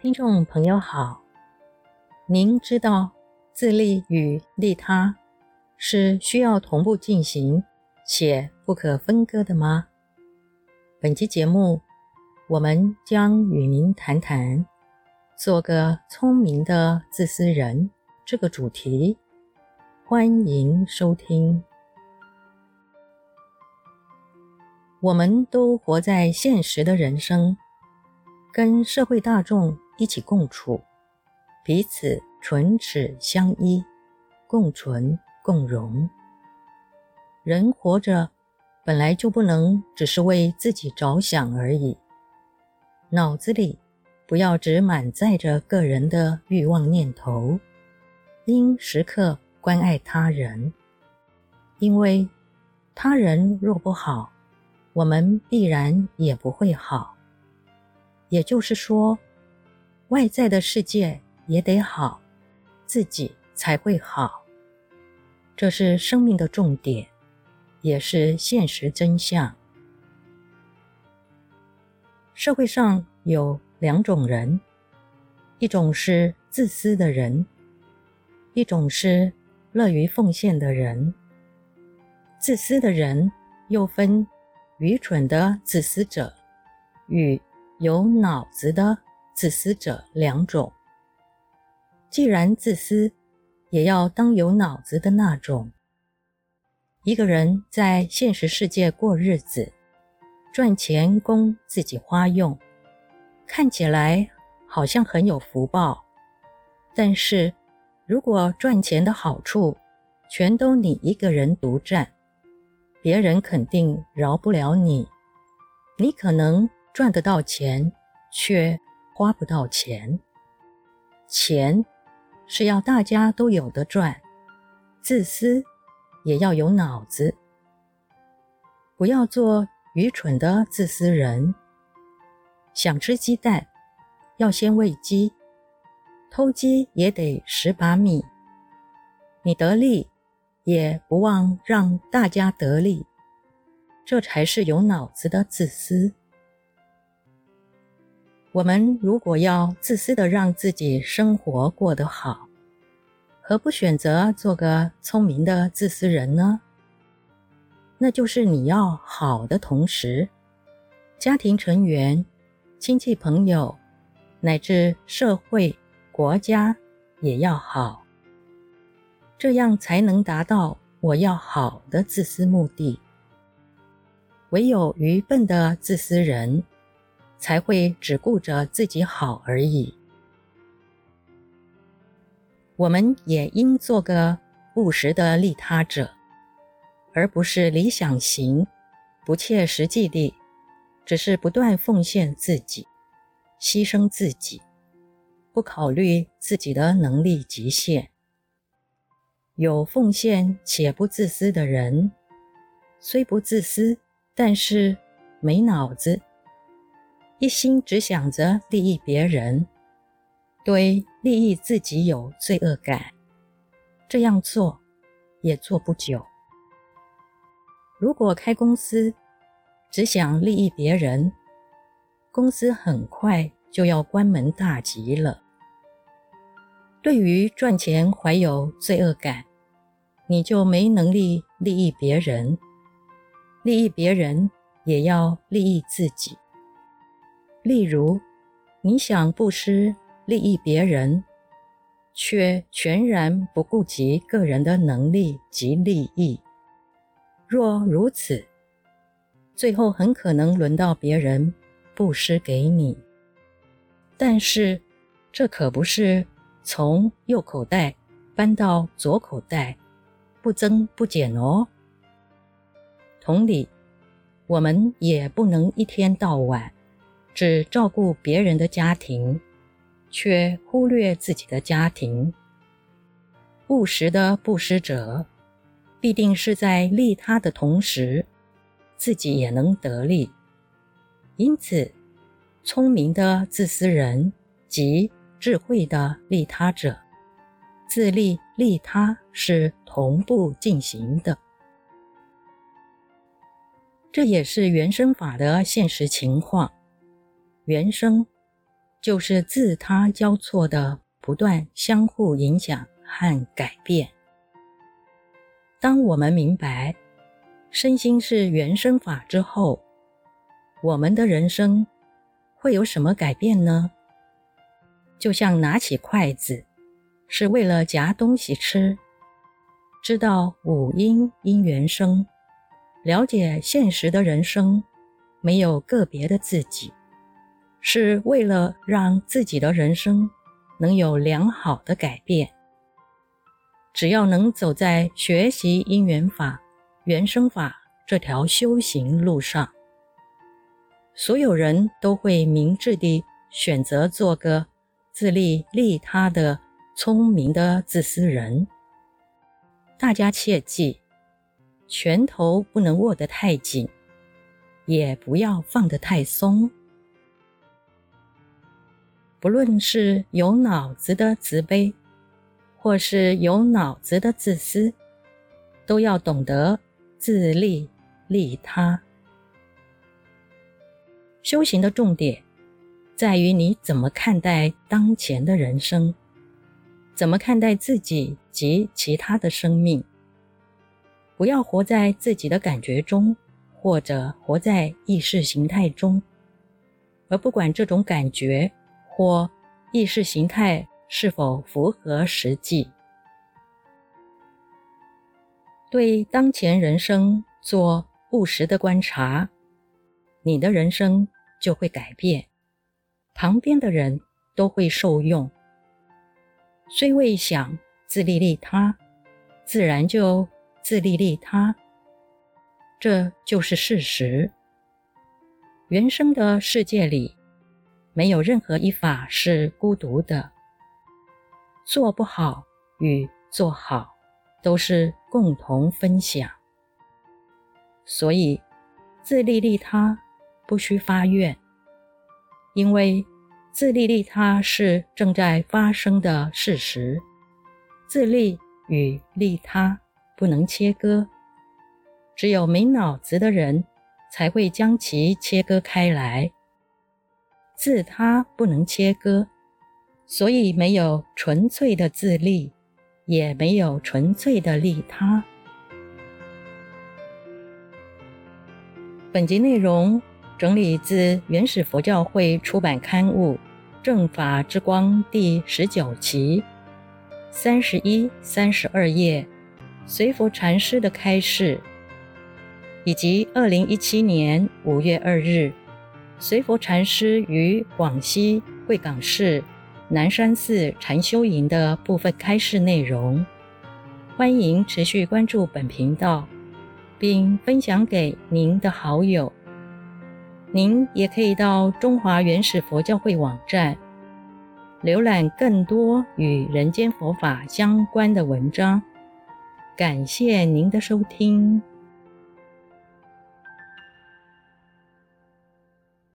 听众朋友好，您知道自利与利他是需要同步进行且不可分割的吗？本期节目，我们将与您谈谈“做个聪明的自私人”这个主题。欢迎收听。我们都活在现实的人生，跟社会大众一起共处，彼此唇齿相依，共存共荣。人活着本来就不能只是为自己着想而已，脑子里不要只满载着个人的欲望念头，应时刻关爱他人，因为他人若不好，我们必然也不会好，也就是说，外在的世界也得好，自己才会好。这是生命的重点，也是现实真相。社会上有两种人，一种是自私的人，一种是乐于奉献的人。自私的人又分。愚蠢的自私者与有脑子的自私者两种。既然自私，也要当有脑子的那种。一个人在现实世界过日子，赚钱供自己花用，看起来好像很有福报。但是，如果赚钱的好处全都你一个人独占，别人肯定饶不了你，你可能赚得到钱，却花不到钱。钱是要大家都有的赚，自私也要有脑子，不要做愚蠢的自私人。想吃鸡蛋，要先喂鸡，偷鸡也得十把米。你得利。也不忘让大家得利，这才是有脑子的自私。我们如果要自私的让自己生活过得好，何不选择做个聪明的自私人呢？那就是你要好的同时，家庭成员、亲戚朋友，乃至社会、国家也要好。这样才能达到我要好的自私目的。唯有愚笨的自私人，才会只顾着自己好而已。我们也应做个务实的利他者，而不是理想型、不切实际地，只是不断奉献自己、牺牲自己，不考虑自己的能力极限。有奉献且不自私的人，虽不自私，但是没脑子，一心只想着利益别人，对利益自己有罪恶感，这样做也做不久。如果开公司只想利益别人，公司很快就要关门大吉了。对于赚钱怀有罪恶感，你就没能力利益别人，利益别人也要利益自己。例如，你想布施利益别人，却全然不顾及个人的能力及利益。若如此，最后很可能轮到别人布施给你。但是，这可不是从右口袋搬到左口袋。不增不减哦。同理，我们也不能一天到晚只照顾别人的家庭，却忽略自己的家庭。务实的布施者，必定是在利他的同时，自己也能得利。因此，聪明的自私人及智慧的利他者，自利利他是同步进行的，这也是原生法的现实情况。原生就是自他交错的不断相互影响和改变。当我们明白身心是原生法之后，我们的人生会有什么改变呢？就像拿起筷子是为了夹东西吃，知道五音因缘生，了解现实的人生没有个别的自己，是为了让自己的人生能有良好的改变。只要能走在学习因缘法、原生法这条修行路上，所有人都会明智地选择做个自利利他的聪明的自私人。大家切记，拳头不能握得太紧，也不要放得太松。不论是有脑子的慈悲，或是有脑子的自私，都要懂得自利利他。修行的重点在于你怎么看待当前的人生，怎么看待自己及其他的生命。不要活在自己的感觉中，或者活在意识形态中，而不管这种感觉或意识形态。是否符合实际？对当前人生做务实的观察，你的人生就会改变，旁边的人都会受用。虽未想自利利他，自然就自利利他，这就是事实。原生的世界里，没有任何一法是孤独的。做不好与做好都是共同分享，所以自利利他不需发愿，因为自利利他是正在发生的事实，自利与利他不能切割，只有没脑子的人才会将其切割开来，自他不能切割。所以，没有纯粹的自利，也没有纯粹的利他。本集内容整理自原始佛教会出版刊物《正法之光》第十九期三十一、三十二页，随佛禅师的开示，以及二零一七年五月二日，随佛禅师于广西贵港市。南山寺禅修营的部分开示内容，欢迎持续关注本频道，并分享给您的好友。您也可以到中华原始佛教会网站，浏览更多与人间佛法相关的文章。感谢您的收听。